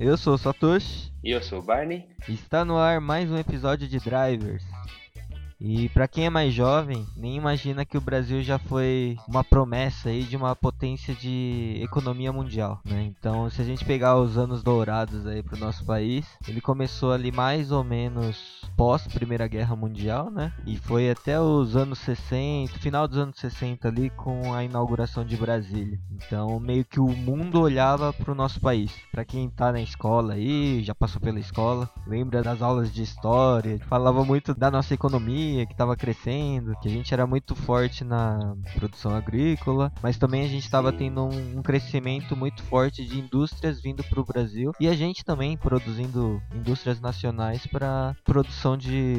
Eu sou o Satoshi. E eu sou o Barney. Está no ar mais um episódio de Drivers. E para quem é mais jovem, nem imagina que o Brasil já foi uma promessa aí de uma potência de economia mundial, né? Então, se a gente pegar os anos dourados aí pro nosso país, ele começou ali mais ou menos pós Primeira Guerra Mundial, né? E foi até os anos 60, final dos anos 60 ali com a inauguração de Brasília. Então, meio que o mundo olhava pro nosso país. Para quem tá na escola aí, já passou pela escola, lembra das aulas de história, falava muito da nossa economia que estava crescendo, que a gente era muito forte na produção agrícola, mas também a gente estava tendo um, um, crescimento muito forte de indústrias vindo para o Brasil e a gente também produzindo indústrias nacionais para produção de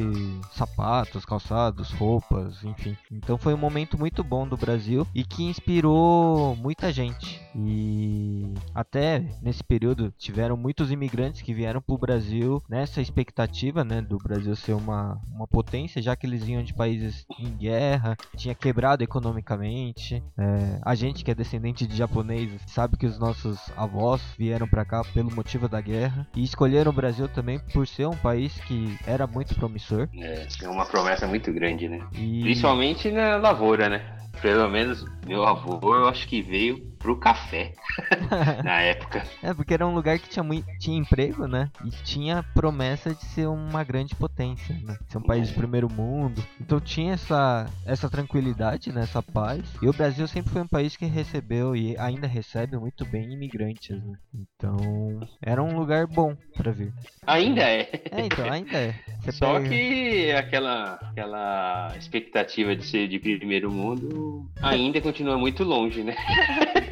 sapatos, calçados, roupas, enfim. Então foi um momento muito bom do Brasil e que inspirou muita gente. E até nesse período tiveram muitos imigrantes que vieram para o Brasil nessa expectativa, né, do Brasil ser uma, uma potência, já que que eles vinham de países em guerra, tinha quebrado economicamente. É, a gente que é descendente de japoneses sabe que os nossos avós vieram para cá pelo motivo da guerra e escolheram o Brasil também por ser um país que era muito promissor. É, é uma promessa muito grande, né? E... Principalmente na lavoura, né? Pelo menos meu avô, eu acho que veio pro café na época. É, porque era um lugar que tinha, muito, tinha emprego, né? E tinha promessa de ser uma grande potência, né? Ser um país de primeiro mundo. Então tinha essa, essa tranquilidade, né? essa paz. E o Brasil sempre foi um país que recebeu e ainda recebe muito bem imigrantes, né? Então era um lugar bom para vir. Ainda é. É, então, ainda é. Você Só pega... que aquela, aquela expectativa de ser de primeiro mundo ainda continua muito longe, né?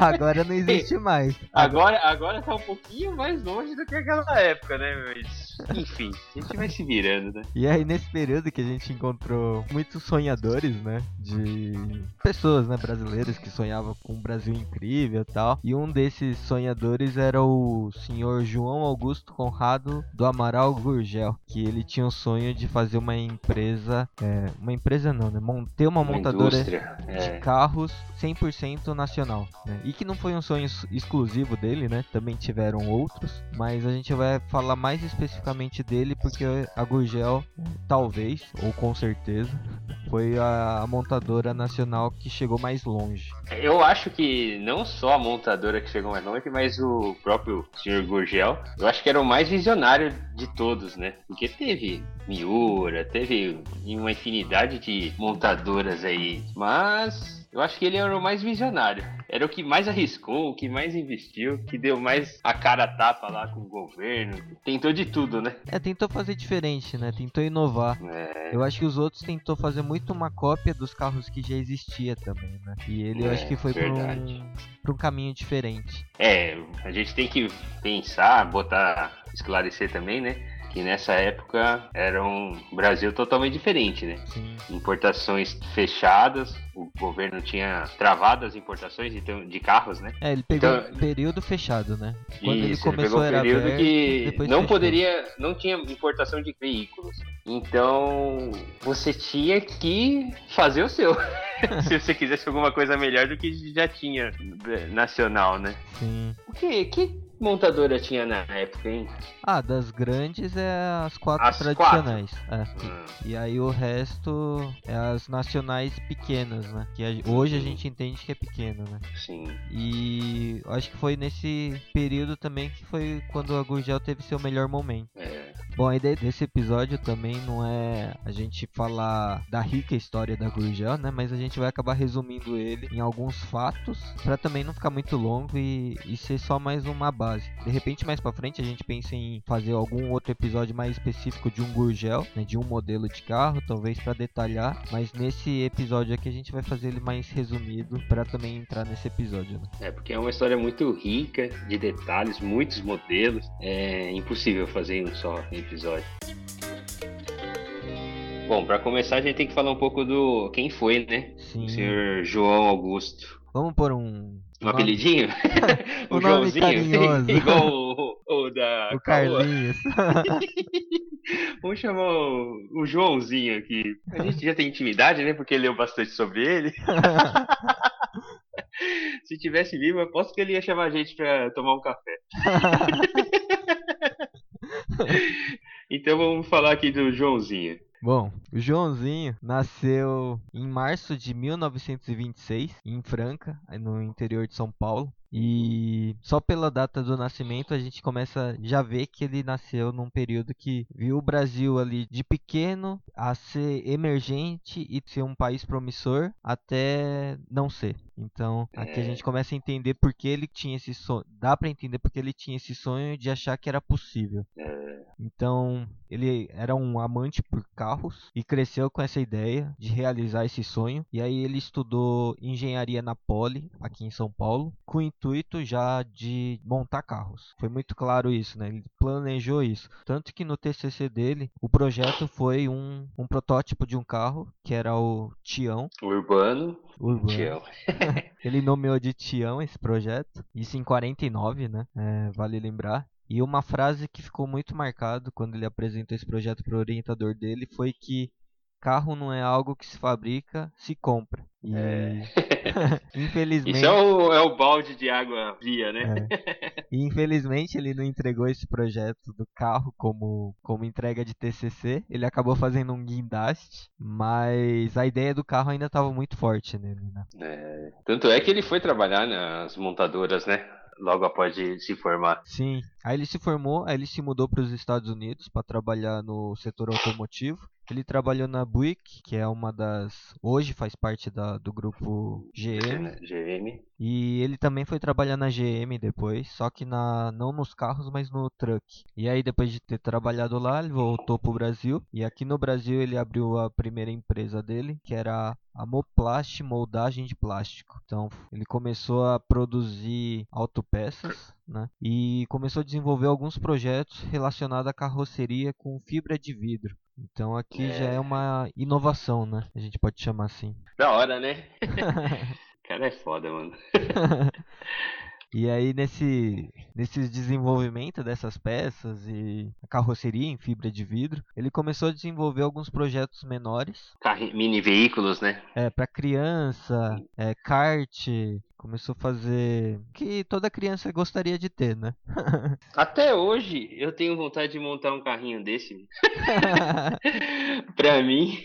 Agora não existe mais. Agora, agora tá um pouquinho mais longe do que aquela época, né? Mas, enfim, a gente vai se virando, né? E aí, nesse período que a gente encontrou muitos sonhadores, né? De pessoas, né? Brasileiras que sonhavam com um Brasil incrível e tal. E um desses sonhadores era o senhor João Augusto Conrado do Amaral Gurgel. Que ele tinha o sonho de fazer uma empresa. É, uma empresa não, né? Ter uma, uma montadora de é. carros 100% nacional. Né? E que não foi um sonho exclusivo dele, né? Também tiveram outros, mas a gente vai falar mais especificamente dele porque a Gurgel, talvez, ou com certeza, foi a, montadora nacional que chegou mais longe. Eu acho que não só a montadora que chegou mais longe, mas o próprio Sr. Gurgel, eu acho que era o mais visionário de todos, né? Porque teve Miura, teve uma infinidade de montadoras aí, mas eu acho que ele era o mais visionário. Era o que mais arriscou, o que mais investiu, que deu mais a cara a tapa lá com o governo. Tentou de tudo, né? É, tentou fazer diferente, né? Tentou inovar. É... Eu acho que os outros tentou fazer muito uma cópia dos carros que já existia também, né? E ele é, eu acho que foi para um, um caminho diferente. É, a gente tem que pensar, botar, esclarecer também, né? Que nessa época era um Brasil totalmente diferente, né? Sim. Importações fechadas, o governo tinha travado as importações de, de carros, né? É, ele pegou então, período fechado, né? Quando isso, ele começou ele pegou período aberto, que não fechou. poderia, não tinha importação de veículos. Então você tinha que fazer o seu. se você quisesse alguma coisa melhor do que já tinha eh, nacional, né? Sim. O que, que montadora tinha na época, hein? Ah, das grandes é as quatro as tradicionais. Quatro? É. Hum. E aí o resto é as nacionais pequenas, né? Que a, hoje a gente entende que é pequeno, né? Sim. E acho que foi nesse período também que foi quando a Gurgel teve seu melhor momento. É. Bom, a ideia desse episódio também não é a gente falar da rica história da Gurgel, né? Mas a gente vai acabar resumindo ele em alguns fatos para também não ficar muito longo e, e ser só mais uma base. De repente, mais para frente, a gente pensa em fazer algum outro episódio mais específico de um Gurgel, né, de um modelo de carro, talvez para detalhar. Mas nesse episódio aqui a gente vai fazer ele mais resumido para também entrar nesse episódio. Né? É porque é uma história muito rica de detalhes, muitos modelos. É impossível fazer um só episódio. Bom, para começar a gente tem que falar um pouco do quem foi, né? Sim. O senhor João Augusto. Vamos por um um apelidinho? o, o Joãozinho? Igual o, o, da. O Carlinhos. Vamos chamar o, Joãozinho aqui. A gente já tem intimidade, né? Porque leu bastante sobre ele. Se tivesse vivo, eu aposto que ele ia chamar a gente pra tomar um café. Então vamos falar aqui do Joãozinho. Bom, o Joãozinho nasceu em março de 1926 em Franca, no interior de São Paulo. E só pela data do nascimento a gente começa já ver que ele nasceu num período que viu o Brasil ali de pequeno a ser emergente e ser um país promissor até não ser. Então, aqui a gente começa a entender porque ele tinha esse sonho. Dá para entender porque ele tinha esse sonho de achar que era possível. Então, ele era um amante por carros e cresceu com essa ideia de realizar esse sonho. E aí ele estudou engenharia na Poli, aqui em São Paulo, com o intuito já de montar carros. Foi muito claro isso, né? Ele planejou isso. Tanto que no TCC dele, o projeto foi um, um protótipo de um carro, que era o Tião. Urbano. Urbano. Tião. ele nomeou de Tião esse projeto. Isso em 49, né? É, vale lembrar. E uma frase que ficou muito marcado quando ele apresentou esse projeto para o orientador dele foi que carro não é algo que se fabrica, se compra. E É. infelizmente, Isso é o, é o balde de água fria, né? É. e infelizmente ele não entregou esse projeto do carro como, como entrega de TCC. Ele acabou fazendo um guindaste, mas a ideia do carro ainda estava muito forte nele, né? É, Tanto é que ele foi trabalhar nas montadoras, né? Logo após de se formar. Sim. Aí ele se formou, aí ele se mudou para os Estados Unidos para trabalhar no setor automotivo. Ele trabalhou na Buick, que é uma das. Hoje faz parte da, do grupo GM. GM. E ele também foi trabalhar na GM depois, só que na, não nos carros, mas no truck. E aí, depois de ter trabalhado lá, ele voltou pro Brasil. E aqui no Brasil ele abriu a primeira empresa dele, que era a Moplast Moldagem de Plástico. Então ele começou a produzir autopeças. Né? E começou a desenvolver alguns projetos relacionados à carroceria com fibra de vidro. Então aqui já é uma inovação, né? A gente pode chamar assim. Da hora, né? cara é foda, mano. E aí nesse, nesse desenvolvimento dessas peças e a carroceria em fibra de vidro, ele começou a desenvolver alguns projetos menores, Carri- Mini veículos, né? é, para criança, é, kart, começou a fazer que toda criança gostaria de ter, né? Até hoje eu tenho vontade de montar um carrinho desse. pra mim.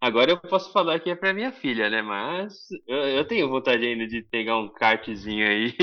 Agora eu posso falar que é pra minha filha, né? Mas eu, eu tenho vontade ainda de pegar um kartzinho aí.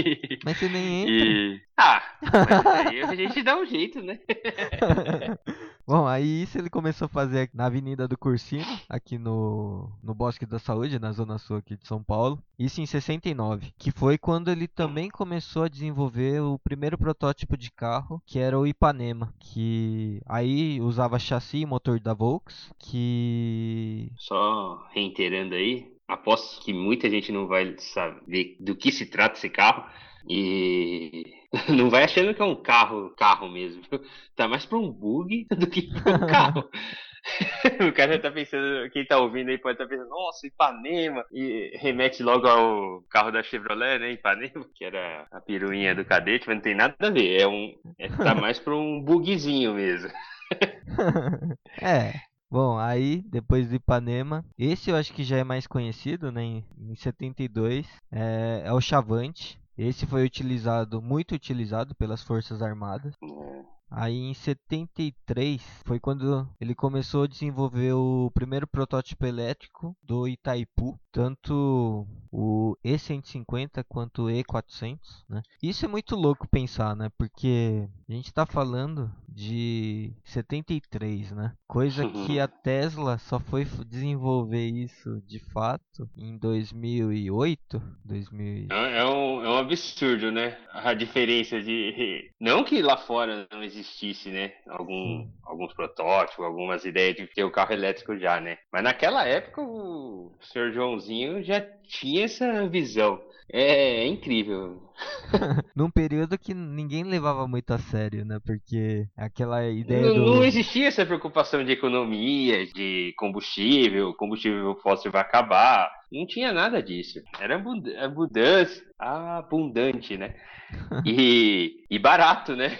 Mas você nem entra. E. Ah, mas aí a gente dá um jeito, né? Bom, aí isso ele começou a fazer na Avenida do Cursino, aqui no, no Bosque da Saúde, na Zona Sul aqui de São Paulo. Isso em 69, que foi quando ele também começou a desenvolver o primeiro protótipo de carro, que era o Ipanema, que aí usava chassi e motor da Volks, que Só reiterando aí, aposto que muita gente não vai saber do que se trata esse carro. E não vai achando que é um carro, carro mesmo. Tá mais pra um bug do que pra um carro. O cara já tá pensando, quem tá ouvindo aí pode estar pensando, nossa, Ipanema, e remete logo ao carro da Chevrolet, né, Ipanema, que era a piruinha do cadete, mas não tem nada a ver, é um, é, tá mais pra um bugzinho mesmo. é. Bom, aí depois do Ipanema, esse eu acho que já é mais conhecido, né? Em, em 72 é, é o Chavante. Esse foi utilizado, muito utilizado pelas Forças Armadas. Aí em 73 foi quando ele começou a desenvolver o primeiro protótipo elétrico do Itaipu, tanto o E150 quanto o E400, né? Isso é muito louco pensar, né? Porque a gente está falando de 73, né? Coisa que a Tesla só foi desenvolver isso de fato em 2008, 2000 É, é um, é um absurdo, né? A diferença de. Não que lá fora não existisse, né? Algum, alguns protótipos, algumas ideias de ter o carro elétrico já, né? Mas naquela época o senhor Joãozinho já tinha essa visão. É, é incrível. num período que ninguém levava muito a sério, né? Porque aquela ideia Não, do não existia essa preocupação de economia, de combustível, combustível fóssil vai acabar. Não tinha nada disso. Era abund- abundância, abundante, né? E, e barato, né?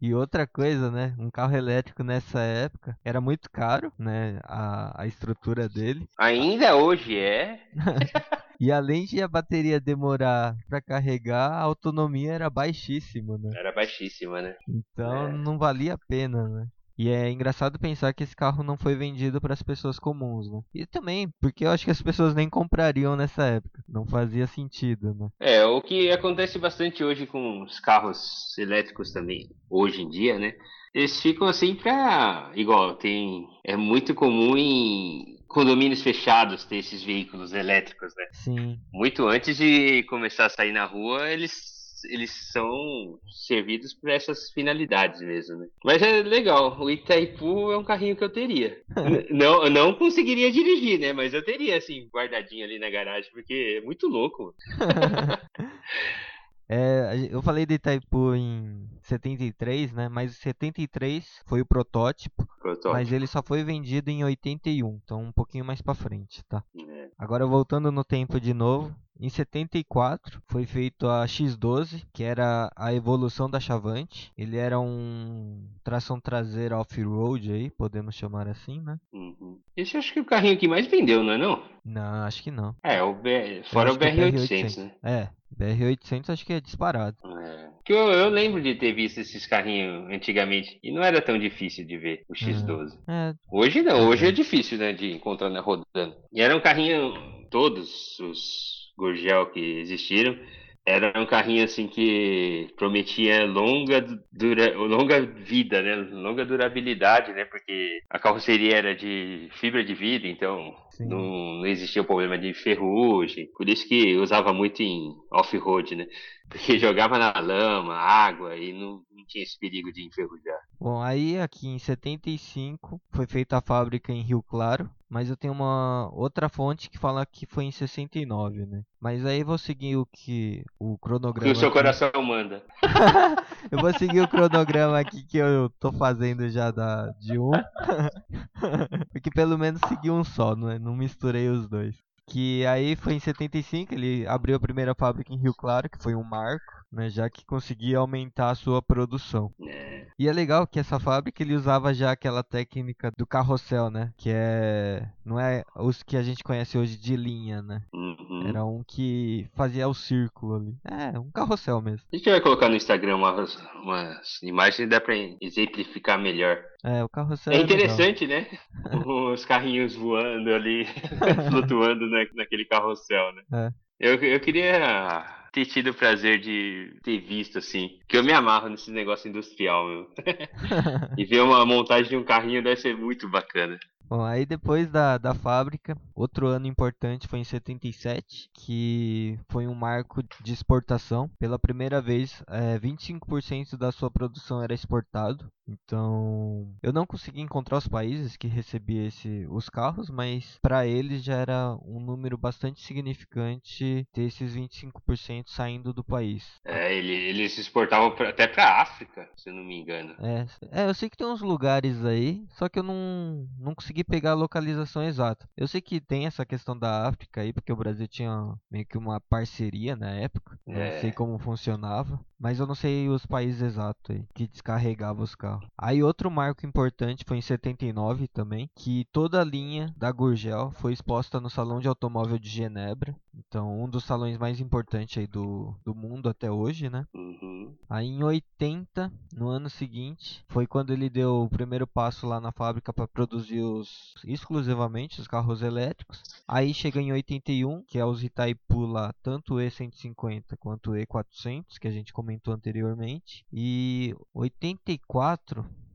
E outra coisa, né? Um carro elétrico nessa época era muito caro, né? A, a estrutura dele. Ainda hoje é. E além de a bateria demorar para carregar, a autonomia era baixíssima, né? Era baixíssima, né? Então É. não valia a pena, né? E é engraçado pensar que esse carro não foi vendido para as pessoas comuns, né? E também porque eu acho que as pessoas nem comprariam nessa época. Não fazia sentido, né? É, o que acontece bastante hoje com os carros elétricos também, hoje em dia, né? Eles ficam assim pra. Igual, tem. É muito comum em condomínios fechados ter esses veículos elétricos, né? Sim. Muito antes de começar a sair na rua, eles. Eles são servidos por essas finalidades mesmo, né? Mas é legal, o Itaipu é um carrinho que eu teria. Não, eu não conseguiria dirigir, né? Mas eu teria, assim, guardadinho ali na garagem, porque é muito louco. É, eu falei de Itaipu em 73, né? Mas 73 foi o protótipo, Protótipo. mas ele só foi vendido em 81, então um pouquinho mais pra frente, tá? É. Agora voltando no tempo de novo, em 74 foi feito a X12, que era a evolução da Chavante. Ele era um tração traseira off-road aí, podemos chamar assim, né? Uhum. Esse acho que é o carrinho que mais vendeu, não é não? Não, acho que não. É, o B... Fora o é BR-800, né? É, BR-800 acho que é disparado. É. Que eu, eu lembro de ter visto esses carrinhos antigamente e não era tão difícil de ver o X12. É, Hoje não, hoje é difícil, né, de encontrar na rodando. E era um carrinho, todos os Gurgel que existiram, era um carrinho assim que prometia longa, dura, longa vida, né, longa durabilidade, né, porque a carroceria era de fibra de vidro, então sim. não, não existia o problema de ferrugem. Por isso que usava muito em off-road, né? Porque jogava na lama, água e não, não tinha esse perigo de enferrujar. Bom, aí aqui em 75 foi feita a fábrica em Rio Claro, mas eu tenho uma outra fonte que fala que foi em 69, né? Mas aí eu vou seguir o que o O que cronograma. o seu aqui. coração manda. eu vou seguir o cronograma aqui que eu tô fazendo já da de um. Porque pelo menos segui um só, não, é? Não misturei os dois. Que aí foi em 75, ele abriu a primeira fábrica em Rio Claro, que foi um marco, né, já que conseguia aumentar a sua produção. É, E é legal que essa fábrica ele usava já aquela técnica do carrossel, né? Que é. Não é os que a gente conhece hoje de linha, né? uhum. Era um que fazia o círculo ali. É, um carrossel mesmo. A gente vai colocar no Instagram umas, umas imagens e dá pra exemplificar melhor. É, o carrossel É é interessante, né? Os carrinhos voando ali, flutuando na, naquele carrossel, né? É. Eu, eu queria ter tido o prazer de ter visto, assim, que eu me amarro nesse negócio industrial, meu. e ver uma montagem de um carrinho deve ser muito bacana. Bom, aí depois da, da fábrica, outro ano importante foi em 77, que foi um marco de exportação. Pela primeira vez, é, 25% da sua produção era exportado. Então, eu não consegui encontrar os países que recebiam esse, os carros, mas para eles já era um número bastante significante ter esses 25% saindo do país. É, ele, eles exportavam pra- até pra África, se eu não me engano. É, é, eu sei que tem uns lugares aí, só que eu não, não consegui pegar a localização exata. Eu sei que tem essa questão da África aí, porque o Brasil tinha meio que uma parceria na época. É. Não sei como funcionava, mas eu não sei os países exatos aí que descarregava os carros. Aí outro marco importante foi em 79 também, que toda a linha da Gurgel foi exposta no Salão de Automóvel de Genebra. Então, um dos salões mais importantes aí do, do mundo até hoje, né? Uhum. Aí em 80, no ano seguinte, foi quando ele deu o primeiro passo lá na fábrica para produzir os exclusivamente os carros elétricos. Aí chega em 81, que é os Itaipu lá, tanto o E150 quanto o E400, que a gente comentou anteriormente. E 84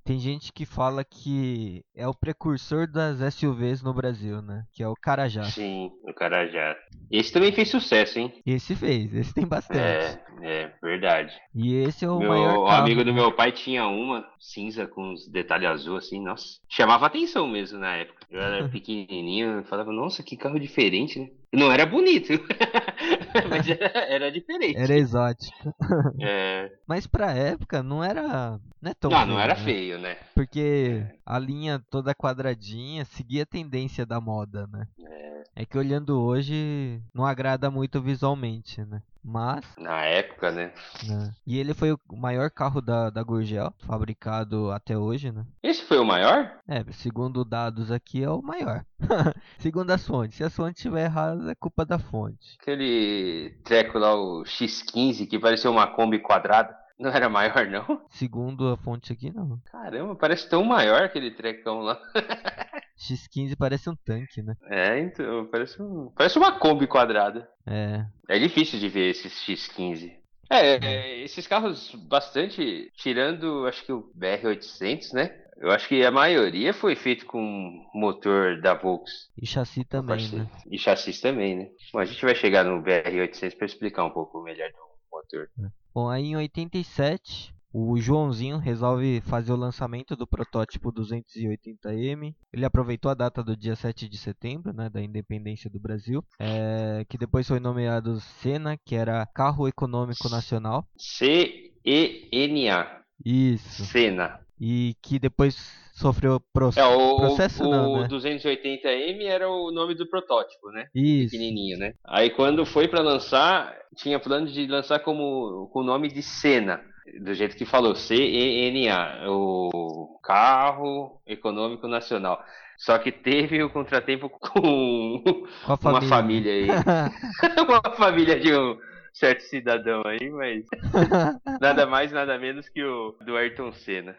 tem gente que fala que é o precursor das SUVs no Brasil, né? Que é o Carajá. Sim, o cara já. Esse também fez sucesso, hein? Esse fez, esse tem bastante. É, é verdade. E esse é o meu maior o carro. amigo do meu pai tinha uma cinza com uns detalhes azul assim, nossa. Chamava atenção mesmo na época. Eu era pequenininho, eu falava, nossa, que carro diferente, né? Não era bonito, mas era, era diferente. Era exótico. É... Mas pra época não era. Não é tão Não, feio, não era né? feio, né? Porque a linha toda quadradinha seguia a tendência da moda, né? É. É que olhando hoje não agrada muito visualmente, né? Mas... Na época, né? né? E ele foi o maior carro da, da Gurgel, fabricado até hoje, né? Esse foi o maior? É, segundo dados aqui é o maior. segundo as fontes. Se as fontes estiver erradas, é culpa da fonte. Aquele treco lá, o X15, que parecia uma Kombi quadrada. Não era maior, não? Segundo a fonte aqui, não. Caramba, parece tão maior aquele trecão lá. X15 parece um tanque, né? É, então, parece, um, parece uma Kombi quadrada. É. É difícil de ver esses X15. É, é, esses carros bastante, tirando acho que o BR-800, né? Eu acho que a maioria foi feito com motor da Volks. E chassi também, né? E chassi também, né? Bom, a gente vai chegar no BR-800 para explicar um pouco melhor do motor. É. Bom, aí em 87, o Joãozinho resolve fazer o lançamento do protótipo 280M. Ele aproveitou a data do dia 7 de setembro, né, da independência do Brasil, é, que depois foi nomeado Sena, que era Carro Econômico Nacional. C-E-N-A. Isso. Sena. E que depois sofreu pro... é, o, processo. O, não, né? 280M era o nome do protótipo, né? Isso. Pequenininho, né? Aí quando foi para lançar, tinha plano de lançar como com o nome de Sena do jeito que falou, C-E-N-A, o Carro Econômico Nacional. Só que teve o contratempo com, com família. uma família aí. uma família de um certo cidadão aí, mas nada mais, nada menos que o do Ayrton Senna.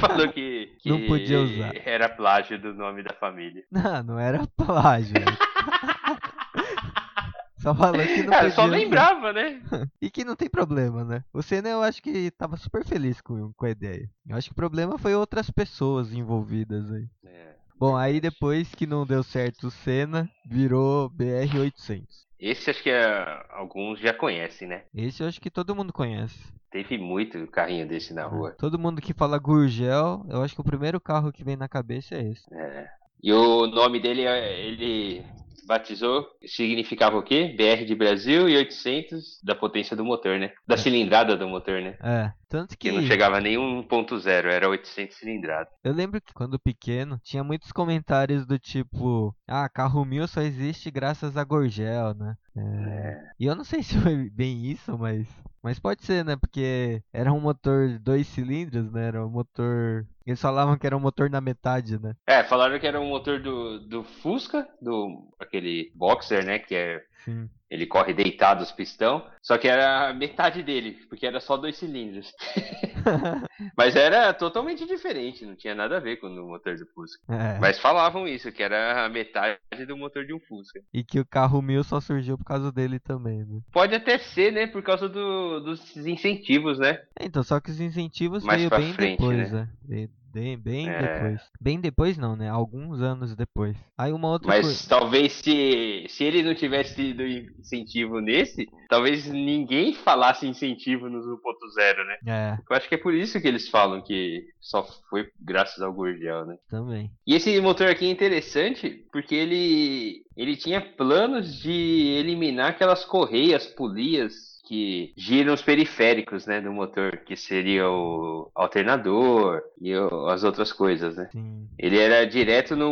Falou que, que, não podia usar. era plágio do nome da família. Não, não era plágio. Só falou que não é, só lembrava, né? e que não tem problema, né? O Senna eu acho que tava super feliz com, com a ideia. Eu acho que o problema foi outras pessoas envolvidas aí. É. Bom, aí depois que não deu certo o Senna, virou BR-800. Esse acho que é, alguns já conhecem, né? Esse eu acho que todo mundo conhece. Teve muito carrinho desse na rua. Todo mundo que fala Gurgel, eu acho que o primeiro carro que vem na cabeça é esse. É. E o nome dele, ele batizou, significava o quê? BR de Brasil e 800 da potência do motor, né? Da cilindrada do motor, né? É, tanto que... que não chegava nem 1.0, era 800 cilindrada. Eu lembro que quando pequeno, tinha muitos comentários do tipo, ah, carro mil só existe graças a Gorgel, né? É... É. E eu não sei se foi bem isso, mas... Mas pode ser, né? Porque era um motor dois cilindros, né? Era um motor eles falavam que era um motor na metade, né? É, falaram que era um motor do, do Fusca, do aquele Boxer, né? Que é. Sim. Ele corre deitado os pistão, só que era metade dele, porque era só dois cilindros. Mas era totalmente diferente, não tinha nada a ver com o motor do Fusca. É. Mas falavam isso, que era a metade do motor de um Fusca. E que o carro mil só surgiu por causa dele também, né? Pode até ser, né? Por causa do, dos incentivos, né? É, então, só que os incentivos Mais veio bem frente, depois, né? né? Bem, bem É. depois. Bem depois não, né? Alguns anos depois. Aí uma outra Mas coisa. talvez se, se ele não tivesse tido incentivo nesse, talvez ninguém falasse incentivo no 1.0, né? É, Eu acho que é por isso que eles falam que só foi graças ao Gurgel, né? também. E esse motor aqui é interessante porque ele, ele tinha planos de eliminar aquelas correias, polias que giram os periféricos, né, do motor, que seria o alternador e o- as outras coisas, né? Sim. Ele era direto no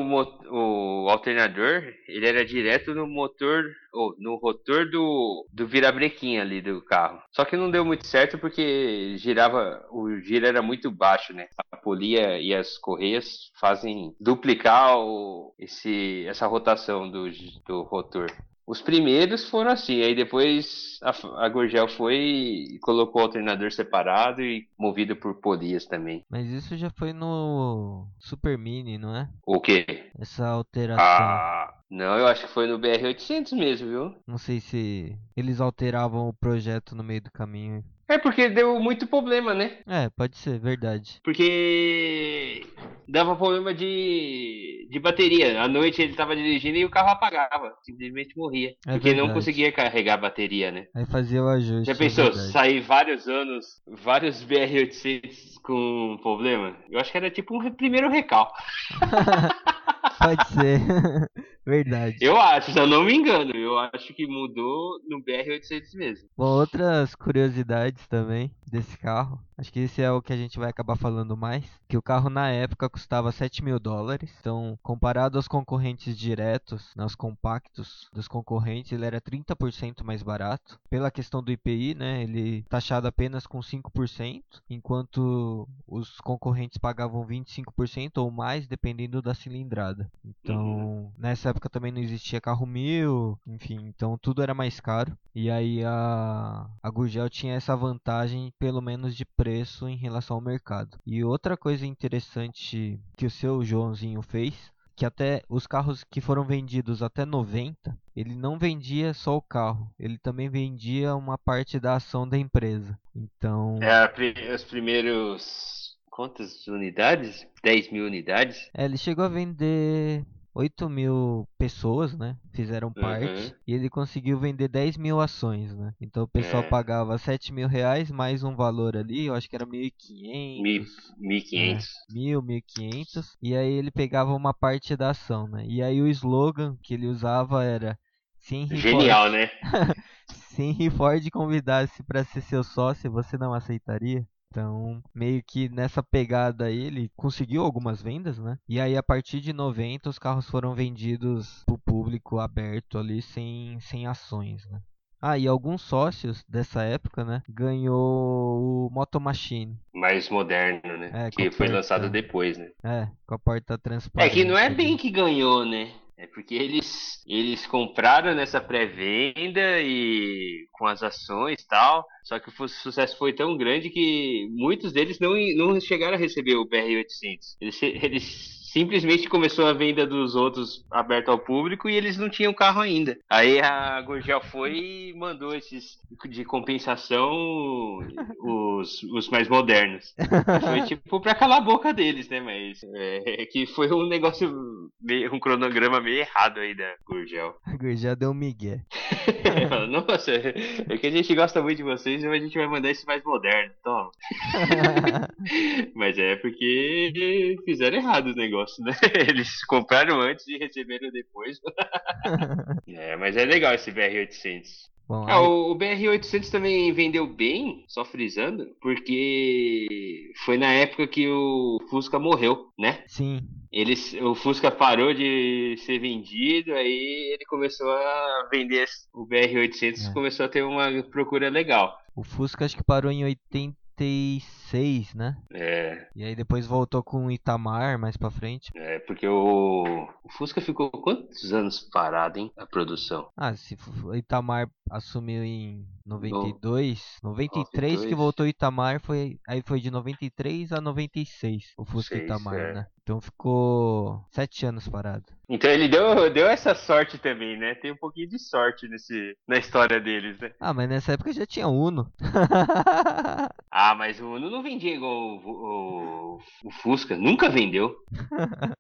o alternador, ele era direto no motor ou no rotor do do virabrequim ali do carro. Só que não deu muito certo porque girava, o giro era muito baixo, né? A polia e as correias fazem duplicar o, esse essa rotação do do rotor. Os primeiros foram assim, aí depois a, a Gurgel foi e colocou o alternador separado e movido por polias também. Mas isso já foi no Super Mini, não é? O quê? Essa alteração. Ah, não, eu acho que foi no BR-800 mesmo, viu? Não sei se eles alteravam o projeto no meio do caminho. É porque deu muito problema, né? É, pode ser, verdade. Porque dava problema de, de bateria. À noite ele tava dirigindo e o carro apagava. Simplesmente morria. É porque não verdade. conseguia carregar a bateria, né? Aí fazia o ajuste. Já é pensou, verdade. sair vários anos, vários BR-800 com problema? Eu acho que era tipo um primeiro recal. Pode ser. Verdade. Eu acho, se eu não me engano, eu acho que mudou no BR-800 mesmo. Bom, outras curiosidades também desse carro. Acho que esse é o que a gente vai acabar falando mais. Que o carro na época custava 7 mil dólares. Então, comparado aos concorrentes diretos, nos né, compactos dos concorrentes, ele era 30% mais barato. Pela questão do IPI, né? Ele taxado apenas com 5%, enquanto os concorrentes pagavam 25% ou mais, dependendo da cilindrada. Então, uhum. nessa época também não existia carro mil, enfim, então tudo era mais caro. E aí a, a Gurgel tinha essa vantagem, pelo menos de preço, em relação ao mercado. E outra coisa interessante que o seu Joãozinho fez que até os carros que foram vendidos até 90, ele não vendia só o carro, ele também vendia uma parte da ação da empresa. Então. É, os primeiros. Quantas unidades? 10 mil unidades? É, ele chegou a vender 8 mil pessoas, né? Fizeram parte. Uhum. E ele conseguiu vender 10 mil ações, né? Então o pessoal é. pagava 7 mil reais mais um valor ali, eu acho que era 1.500. 1.500. É, 1.000, 1.500. E aí ele pegava uma parte da ação, né? E aí o slogan que ele usava era... Se Henry Genial, Ford... né? Se Henry Ford convidasse para ser seu sócio, você não aceitaria? Então, meio que nessa pegada aí, ele conseguiu algumas vendas, né? E aí, a partir de 90, os carros foram vendidos para o público aberto ali, sem, sem ações, né? Ah, e alguns sócios dessa época, né, ganhou o Moto Machine. Mais moderno, né? É, que foi porta... lançado depois, né? É, com a porta transparente. É que não é bem que ganhou, né? É porque eles, eles compraram nessa pré-venda e com as ações e tal. Só que o sucesso foi tão grande que muitos deles não, não chegaram a receber o BR-800. Eles, eles simplesmente começou a venda dos outros aberto ao público e eles não tinham carro ainda. Aí a Gurgel foi e mandou esses de compensação os, os mais modernos. Foi tipo pra calar a boca deles, né? Mas é, é que foi um negócio, meio, um cronograma meio errado aí da Gurgel. A Gurgel deu um migué. Nossa, é que a gente gosta muito de vocês, mas a gente vai mandar esse mais moderno. Toma. mas é porque fizeram errado o negócio né? Eles compraram antes e receberam depois. é, mas é legal esse BR-800. Bom, ah, aí... O BR-800 também vendeu bem, só frisando, porque foi na época que o Fusca morreu, né? Sim. Eles, o Fusca parou de ser vendido, aí ele começou a vender o BR-800, é. começou a ter uma procura legal. O Fusca acho que parou em 80 96, né? É. E aí depois voltou com o Itamar mais pra frente. É, porque o, o Fusca ficou quantos anos parado, hein? A produção. Ah, se o Itamar assumiu em 92, no... 93 92. que voltou o Itamar, foi, aí foi de 93 a 96 o Fusca Seis, Itamar, é. né? Então ficou sete anos parado. Então ele deu, deu essa sorte também, né? Tem um pouquinho de sorte nesse, na história deles, né? Ah, mas nessa época já tinha Uno. ah, mas o Uno não vendia igual o, o, o Fusca. Nunca vendeu.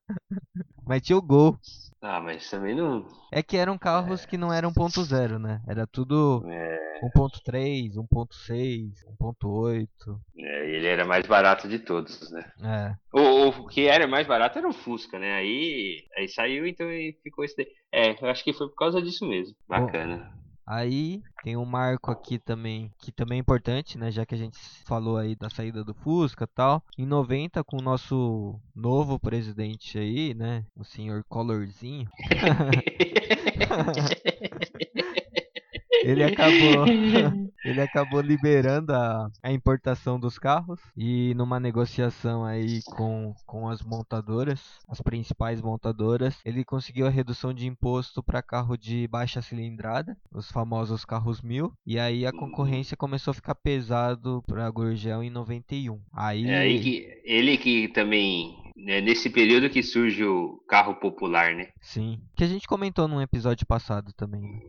mas tinha o Gol. Ah, mas também não. É que eram carros é... que não eram 1.0, né? Era tudo é... 1.3, 1.6, 1.8. É, ele era mais barato de todos, né? É. O, o, que era mais barato era o Fusca, né? Aí, aí saiu, então ficou esse daí. É, eu acho que foi por causa disso mesmo. Bacana. Bom, Aí tem um marco aqui também, que também é importante, né? Já que a gente falou aí da saída do Fusca e tal. Em 90, com o nosso novo presidente aí, né? O senhor Colorzinho. ele acabou ele acabou liberando a, a importação dos carros e numa negociação aí com, com as montadoras, as principais montadoras, ele conseguiu a redução de imposto para carro de baixa cilindrada, os famosos carros mil, e aí a concorrência começou a ficar pesado para Gurgel em 91. Aí, é aí que ele que também é nesse período que surge o carro popular, né? Sim. Que a gente comentou num episódio passado também.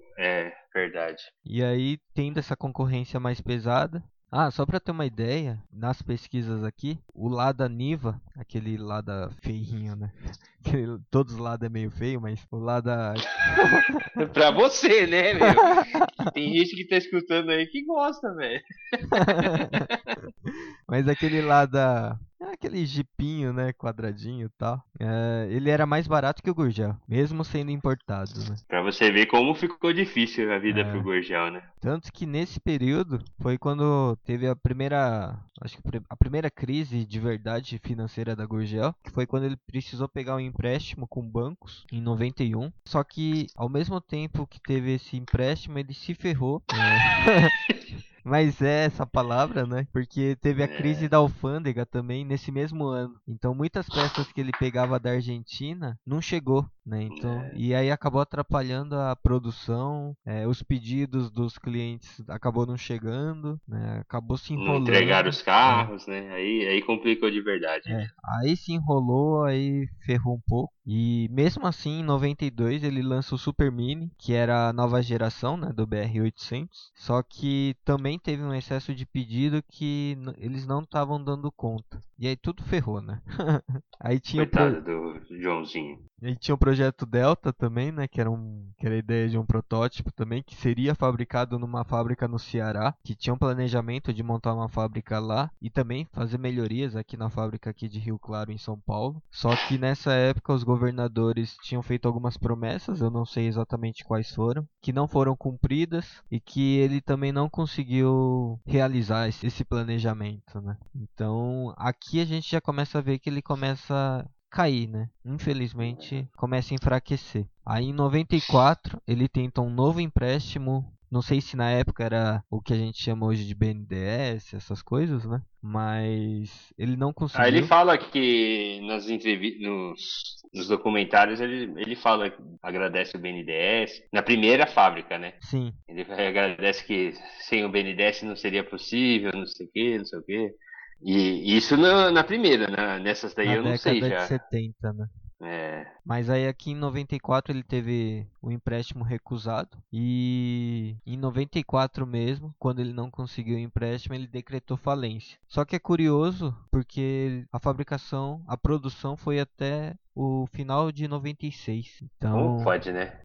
Verdade. E aí, tendo essa concorrência mais pesada. Ah, só para ter uma ideia, nas pesquisas aqui, o Lada Niva, aquele Lada feinho, né? Aquele, todos os Lada é meio feio, mas o Lada. pra você, né, meu? Tem gente que tá escutando aí que gosta, velho. mas aquele Lada aquele jipinho, né, quadradinho e tal. É, ele era mais barato que o Gurgel, mesmo sendo importado, né? Pra você ver como ficou difícil a vida é. pro Gurgel, né? Tanto que nesse período foi quando teve a primeira, acho que a primeira crise de verdade financeira da Gurgel, que foi quando ele precisou pegar um empréstimo com bancos em 91. Só que ao mesmo tempo que teve esse empréstimo, ele se ferrou. Né? Mas é essa palavra, né? Porque teve a crise é. da alfândega também nesse mesmo ano. Então muitas peças que ele pegava da Argentina não chegou, né? Então, é. e aí acabou atrapalhando a produção, é, os pedidos dos clientes acabou não chegando, né? Acabou se enrolando. Entregar os carros, né? Aí, aí complicou de verdade. É. Aí se enrolou, aí ferrou um pouco. E mesmo assim, em 92 ele lança o Super Mini, que era a nova geração, né, do BR-800. Só que também teve um excesso de pedido que eles não estavam dando conta. E aí tudo ferrou, né? aí tinha Coitado pro... do Joãozinho. E tinha o projeto Delta também, né? Que era, um, que era a ideia de um protótipo também, que seria fabricado numa fábrica no Ceará, que tinha um planejamento de montar uma fábrica lá e também fazer melhorias aqui na fábrica aqui de Rio Claro, em São Paulo. Só que nessa época os governadores tinham feito algumas promessas, eu não sei exatamente quais foram, que não foram cumpridas e que ele também não conseguiu realizar esse planejamento, né? Então aqui a gente já começa a ver que ele começa cair, né? Infelizmente começa a enfraquecer. Aí em 94 ele tenta um novo empréstimo. Não sei se na época era o que a gente chama hoje de BNDES, essas coisas, né? Mas ele não conseguiu. Aí ele fala que nas entrevistas, nos, nos documentários ele, ele fala que agradece o BNDES na primeira fábrica, né? Sim. Ele agradece que sem o BNDES não seria possível, não sei o que, não sei o que. E isso na, na primeira, na, nessas daí na eu não sei já. década de 70, né? É. Mas aí aqui em 94 ele teve o empréstimo recusado e em 94 mesmo, quando ele não conseguiu o empréstimo, ele decretou falência. Só que é curioso porque a fabricação, a produção foi até o final de 96. Então, Como pode, né?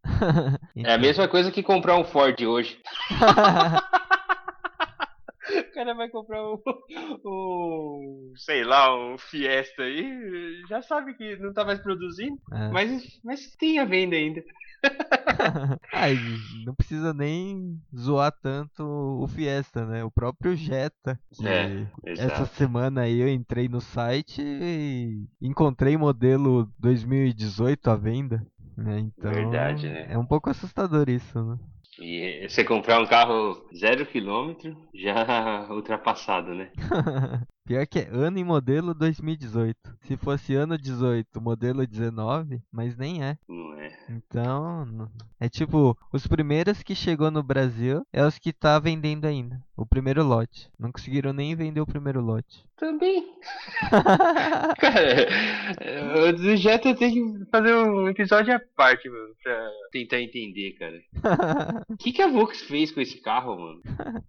então... É a mesma coisa que comprar um Ford hoje. o cara vai comprar um, um, sei lá, um Fiesta aí, já sabe que não tá mais produzindo, é. mas, mas tem a venda ainda. Ai, não precisa nem zoar tanto o Fiesta, né? O próprio Jetta. É, essa semana aí eu entrei no site e encontrei modelo 2018 à venda. Né? Então, Verdade, né? É um pouco assustador isso, né? E você comprar um carro zero quilômetro já ultrapassado, né? Pior que é ano e modelo 2018. Se fosse ano 18, modelo 19, mas nem é. Não é. Então, é tipo, os primeiros que chegou no Brasil é os que tá vendendo ainda. O primeiro lote. Não conseguiram nem vender o primeiro lote. Também. cara, o Jetta tem que fazer um episódio à parte, mano, pra tentar entender, cara. O que, que a Vox fez com esse carro, mano?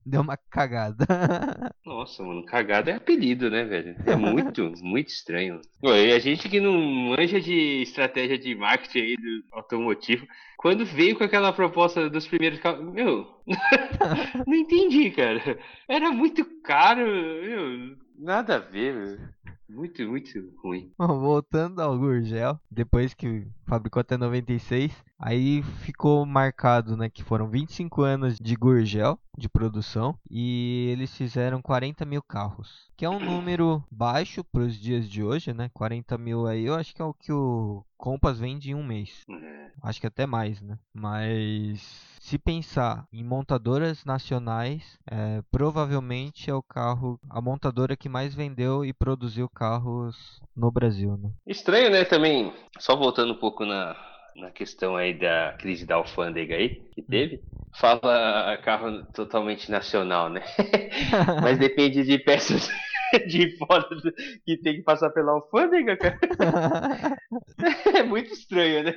Deu uma cagada. Nossa, mano, cagada é apelido, né, velho? É muito, muito estranho. Pô, e a gente que não manja de estratégia de marketing aí do automotivo, quando veio com aquela proposta dos primeiros carros, meu, não entendi, cara. Era muito caro, meu, nada a ver, meu. Muito, muito ruim. Voltando ao Gurgel, depois que fabricou até 96, aí ficou marcado, né, que foram 25 anos de Gurgel de produção e eles fizeram 40 mil carros, que é um número baixo para os dias de hoje, né? 40 mil aí, eu acho que é o que o Compass vende em um mês. É. Acho que até mais, né? Mas se pensar em montadoras nacionais, é, provavelmente é o carro, a montadora que mais vendeu e produziu carros no Brasil. Né? Estranho, né? Também, só voltando um pouco na, na questão aí da crise da alfândega aí que teve. Fala carro totalmente nacional, né? Mas depende de peças de fora que tem que passar pela alfândega, cara. é muito estranho, né?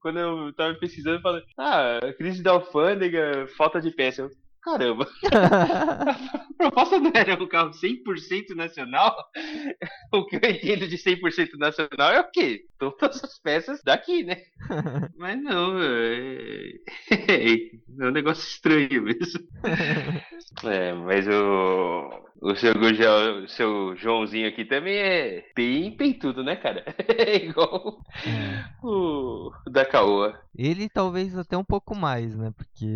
Quando eu tava pesquisando, eu falei, ah, crise da alfândega, falta de peça. Caramba. a proposta não era um carro 100% nacional? O que eu entendo de 100% nacional é o quê? Todas as peças daqui, né? Mas não, é, é um negócio estranho mesmo. É, mas o, o seu o seu Joãozinho aqui também é bem peitudo, né, cara? É igual o da Caoa. Ele talvez até um pouco mais, né? Porque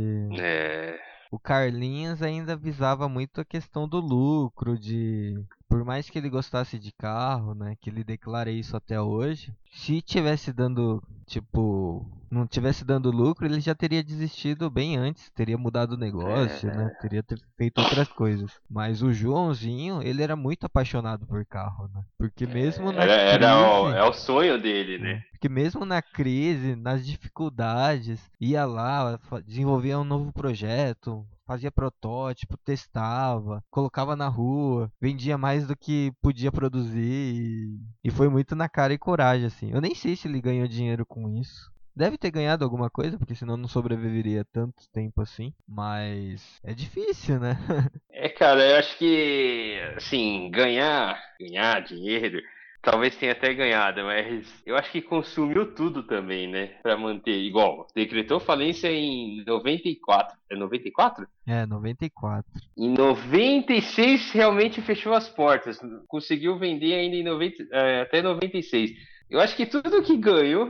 É. o Carlinhos ainda visava muito a questão do lucro, de por mais que ele gostasse de carro, né, que ele declara isso até hoje, se tivesse dando, tipo, não tivesse dando lucro, ele já teria desistido bem antes, teria mudado o negócio, É. né, teria ter feito outras coisas. Mas o Joãozinho, ele era muito apaixonado por carro, né? Porque mesmo na Era, era o, crise- é o sonho dele, né? porque mesmo na crise, nas dificuldades, ia lá, desenvolvia um novo projeto, fazia protótipo, testava, colocava na rua, vendia mais do que podia produzir e, foi muito na cara e coragem, assim. Eu nem sei se ele ganhou dinheiro com isso. Deve ter ganhado alguma coisa, porque senão não sobreviveria tanto tempo assim. Mas é difícil, né? É, cara, eu acho que, assim, ganhar, ganhar dinheiro, talvez tenha até ganhado, mas eu acho que consumiu tudo também, né? Pra manter, igual, decretou falência em 94. É 94? É, 94. Em 96 realmente fechou as portas, conseguiu vender ainda em 90, é, até 96. Eu acho que tudo que ganhou,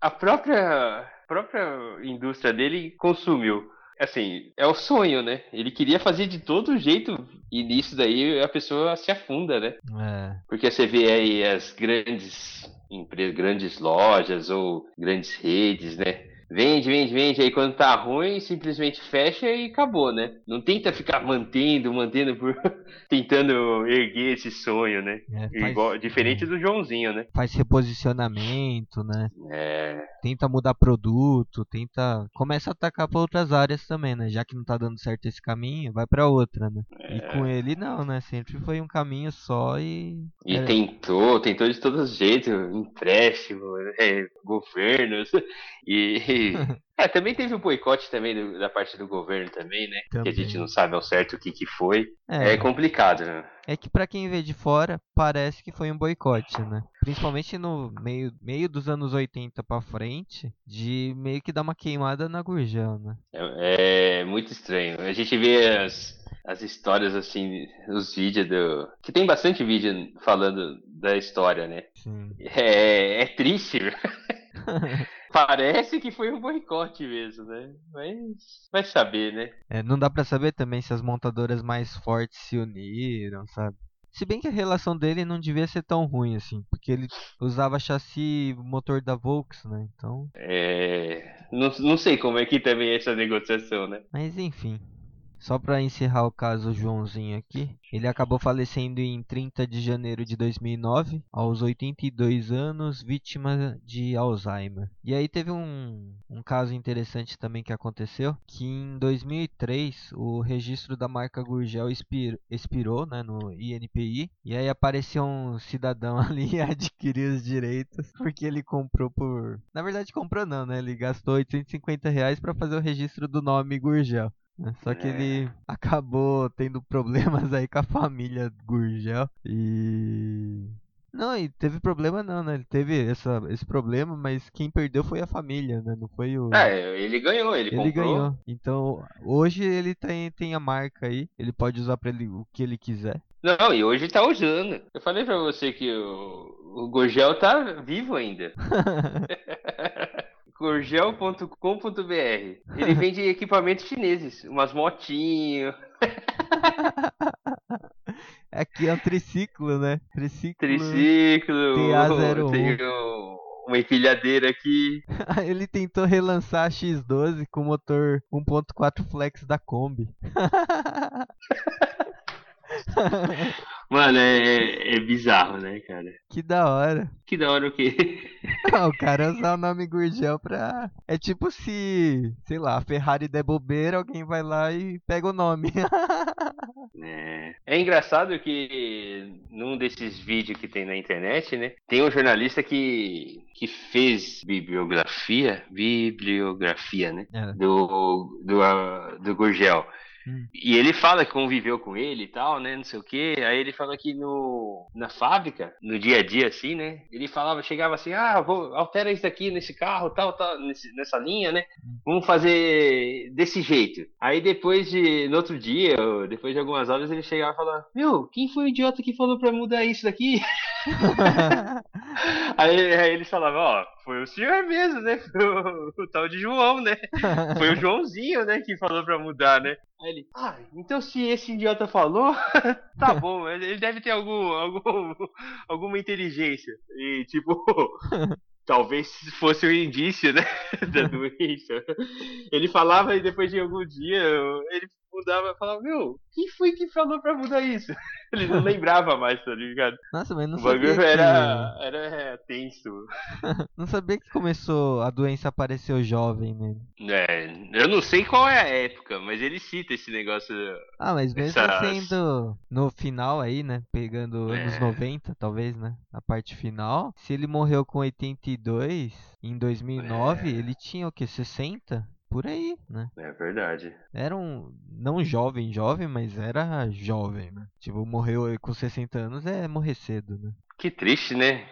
a própria, própria indústria dele consumiu. Assim, é o sonho, né? Ele queria fazer de todo jeito e nisso daí a pessoa se afunda, né? É. Porque você vê aí as grandes empresas, grandes lojas ou grandes redes, né? Vende, vende, vende, aí quando tá ruim, simplesmente fecha e acabou, né? Não tenta ficar mantendo, mantendo por. tentando erguer esse sonho, né? é, faz- Igual, diferente do Joãozinho, né? faz reposicionamento, né? É. Tenta mudar produto, tenta. Começa a atacar para outras áreas também, né? Já que não tá dando certo esse caminho, vai para outra, né? E com ele não, né? Sempre foi um caminho só e. E Era- tentou, tentou de todos os jeitos, empréstimo, é, governos, e... É, também teve o boicote também do- da parte do governo também, né? Que a gente Também. não sabe ao certo o que que foi. É, É, complicado, né? é que pra quem vê de fora, parece que foi um boicote, né? Principalmente no meio, meio dos anos 80 pra frente, de meio que dar uma queimada na Gurgel, né? É, é muito estranho. A gente vê as, as histórias assim, os vídeos do... Que tem bastante vídeo falando da história, né? Sim. É, é triste, Parece que foi um boicote mesmo, né? Mas vai saber, né? É, não dá pra saber também se as montadoras mais fortes se uniram, sabe? Se bem que a relação dele não devia ser tão ruim assim, porque ele usava chassi motor da Volks, né? Então, É, não, não sei como é que também é essa negociação, né? mas enfim. Só pra encerrar o caso Joãozinho aqui, ele acabou falecendo em 30 de janeiro de 2009, aos 82 anos, vítima de Alzheimer. E aí teve um, um caso interessante também que aconteceu, que em 2003 o registro da marca Gurgel expir, expirou né, no INPI, e aí apareceu um cidadão ali e adquiriu os direitos, porque ele comprou por... Na verdade comprou não, né? Ele gastou 850 reais para fazer o registro do nome Gurgel. Né? Só que É. ele acabou tendo problemas aí com a família Gurgel e. Não, e teve problema não, né? Ele teve essa, esse problema, mas quem perdeu foi a família, né? Não foi o. É, ele ganhou, ele, Ele comprou. ganhou. Então, hoje ele tem, tem a marca aí. Ele pode usar pra ele o que ele quiser. Não, e hoje tá usando. Eu falei pra você que o, o Gorgel tá vivo ainda. Gorgel.com.br Ele vende equipamentos chineses, umas motinhos, Aqui é um triciclo, né? Triciclo. triciclo, TA01. tem um- uma empilhadeira aqui. ele tentou relançar a X12 com motor 1.4 flex da Kombi. Mano, é, é bizarro, né, cara? que da hora. Que da hora o quê? Ah, o cara usar o nome Gurgel pra. É tipo se, sei lá, a Ferrari der bobeira, alguém vai lá e pega o nome. É. É engraçado que num desses vídeos que tem na internet, né, tem um jornalista que, que fez bibliografia, bibliografia, né, É. do, do, do Gurgel. Hum. E ele fala que conviveu com ele e tal, né? Não sei o que. Aí ele fala que no, na fábrica, no dia a dia, assim, né? Ele falava, chegava assim, ah, vou, altera isso aqui nesse carro, tal, tal, nesse, nessa linha, né? Vamos fazer desse jeito. Aí depois de, no outro dia, depois de algumas horas, ele chegava e falava, meu, quem foi o idiota que falou pra mudar isso daqui? aí, aí eles falavam, ó, foi o senhor mesmo, né? Foi o, o, tal de João, né? Foi o Joãozinho, né, que falou pra mudar, né? Aí ele, ah, então se esse idiota falou, tá bom, ele deve ter algum, algum, alguma inteligência. E tipo, talvez fosse um indício, né, da doença. Ele falava e depois de algum dia ele mudava e falava, meu, quem foi que falou pra mudar isso? Ele não lembrava mais, tá ligado? Nossa, mas não o sabia que... era, era é, tenso. não sabia que começou, a doença apareceu jovem nele. É, eu não sei qual é a época, mas ele cita esse negócio. Ah, mas mesmo essas... sendo no final aí, né, pegando é. anos 90, talvez, né, a parte final, se ele morreu com 82, em 2009, é. ele tinha o que, 60? Por aí, né? É verdade. Era um, não jovem, jovem, mas era jovem, né? Tipo, morreu com 60 anos é morrer cedo, né? Que triste, né?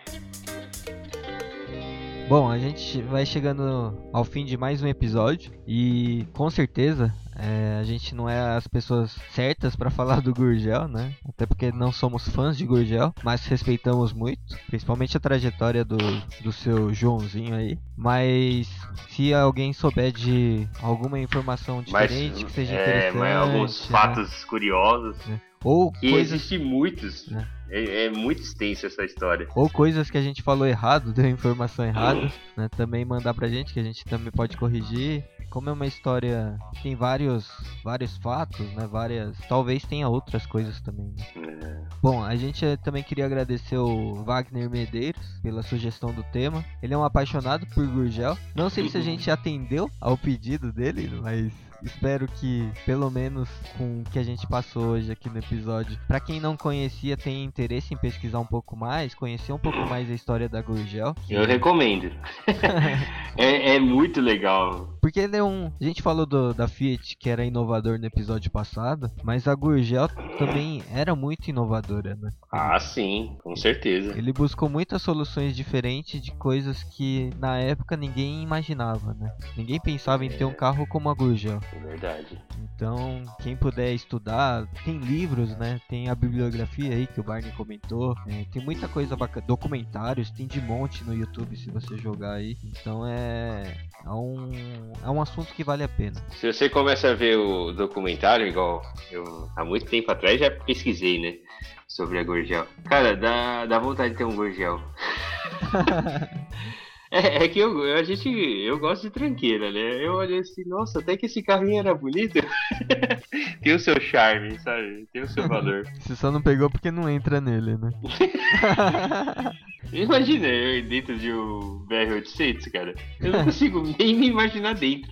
Bom, a gente vai chegando ao fim de mais um episódio e com certeza é, a gente não é as pessoas certas para falar do Gurgel, né? Até porque não somos fãs de Gurgel, mas respeitamos muito, principalmente a trajetória do, do seu Joãozinho aí. Mas se alguém souber de alguma informação diferente mas, que seja é, interessante, mas alguns né? fatos curiosos. Né? Ou que coisas... existe muitos. Né? É, é, muito extensa essa história. Ou coisas que a gente falou errado, deu informação errada, né? Também mandar pra gente, que a gente também pode corrigir como é uma história que tem vários, vários fatos, né? Várias. Talvez tenha outras coisas também. Né? É. Bom, a gente eh, também queria agradecer o Wagner Medeiros pela sugestão do tema. Ele é um apaixonado por Gurgel. Não sei se a gente atendeu ao pedido dele, mas espero que, pelo menos com o que a gente passou hoje aqui no episódio, para quem não conhecia, tenha interesse em pesquisar um pouco mais, conhecer um pouco mais a história da Gurgel. Eu recomendo. é, é, muito legal. Porque ele é um. A gente falou do, da Fiat, que era inovador no episódio passado, mas a Gurgel também era muito inovadora, né? Ah, sim, com certeza. Ele buscou muitas soluções diferentes de coisas que na época ninguém imaginava, né? Ninguém pensava em ter um carro como a Gurgel. É verdade. Então, quem puder estudar, tem livros, né? Tem a bibliografia aí que o Barney comentou. É, tem muita coisa bacana. Documentários, tem de monte no YouTube se você jogar aí. Então é, é um, é um assunto que vale a pena. Se você começa a ver o documentário, igual eu há muito tempo atrás já pesquisei, né? Sobre a Gorgel. Cara, dá, dá vontade de ter um Gorgel. É, é, que eu, a gente, eu gosto de tranqueira, né? Eu olhei assim, nossa, até que esse carrinho era bonito. Tem o seu charme, sabe? Tem o seu valor. Você só não pegou porque não entra nele, né? Imagina eu dentro de um BR-800, cara. Eu não consigo nem me imaginar dentro.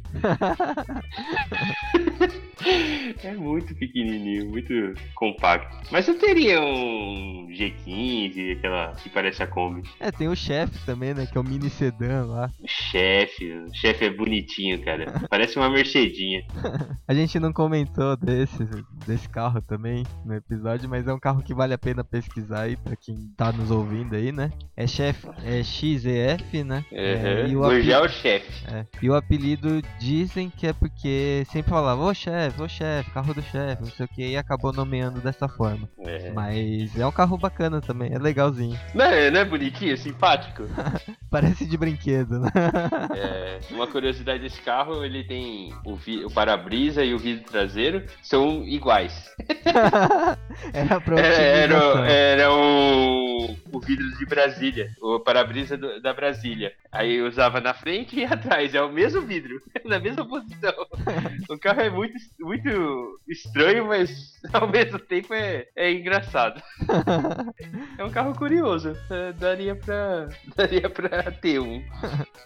É muito pequenininho, muito compacto. Mas eu teria um G15, aquela que parece a Kombi. É, tem o chefe também, né? Que é o mini sedã lá. O chefe, o chefe é bonitinho, cara. Parece uma Mercedinha. a gente não comentou desse, desse carro também no episódio, mas é um carro que vale a pena pesquisar aí pra quem tá nos ouvindo aí, né? É chefe, é XEF, né? Uhum. É, e o apelido, chefe. É, e o apelido dizem que é porque sempre falava, ô chefe, ô chefe, carro do chefe, não sei o que, e acabou nomeando dessa forma. É. Mas é um carro bacana também, é legalzinho. Não é, não é bonitinho, é simpático? Parece de brinquedo, né? é, uma curiosidade desse carro, ele tem o, o para-brisa e o vidro traseiro são iguais. era pra era, era o, o vidro de Brasília, o para-brisa da Brasília. Aí usava na frente e atrás, é o mesmo vidro, na mesma posição. O carro é muito, muito estranho, mas ao mesmo tempo é, é engraçado. É um carro curioso, é, daria pra, daria pra ter um.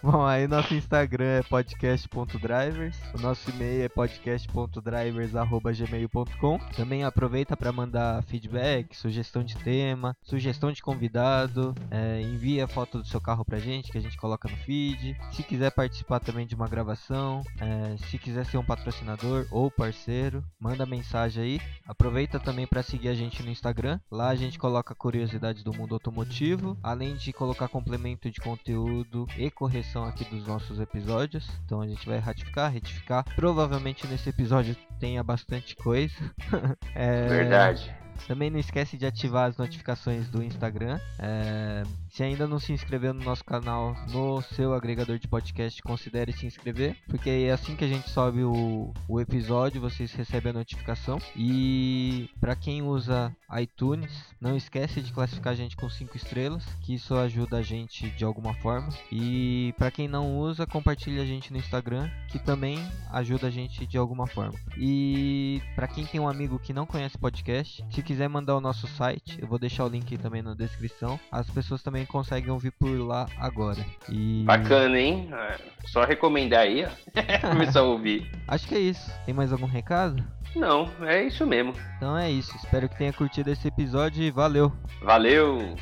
Bom, aí nosso Instagram é podcast.drivers, o nosso e-mail é podcast.drivers.gmail.com. Também aproveita para mandar feedback, sugestão de tema, sugestão de convidado é, envia foto do seu carro pra gente que a gente coloca no feed. Se quiser participar também de uma gravação, é, se quiser ser um patrocinador ou parceiro, manda mensagem aí. Aproveita também para seguir a gente no Instagram. Lá a gente coloca curiosidades do mundo automotivo, além de colocar complemento de conteúdo e correção aqui dos nossos episódios. Então a gente vai ratificar, retificar. Provavelmente nesse episódio tenha bastante coisa. é... Verdade. Também não esquece de ativar as notificações do Instagram. É... Se ainda não se inscreveu no nosso canal, no seu agregador de podcast, considere se inscrever, porque é assim que a gente sobe o, o episódio, vocês recebem a notificação. E para quem usa iTunes, não esquece de classificar a gente com 5 estrelas, que isso ajuda a gente de alguma forma. E para quem não usa, compartilhe a gente no Instagram, que também ajuda a gente de alguma forma. E para quem tem um amigo que não conhece podcast, se quiser mandar o nosso site, eu vou deixar o link também na descrição. As pessoas também conseguem ouvir por lá agora. E... Bacana, hein? É, só recomendar aí, ó. Começar a ouvir. Acho que é isso. Tem mais algum recado? Não, é isso mesmo. Então é isso. Espero que tenha curtido esse episódio e valeu. Valeu!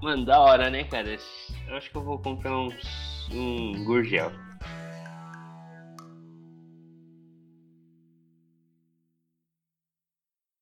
Mano, da hora, né, cara? Eu acho que eu vou comprar uns, um gurgel.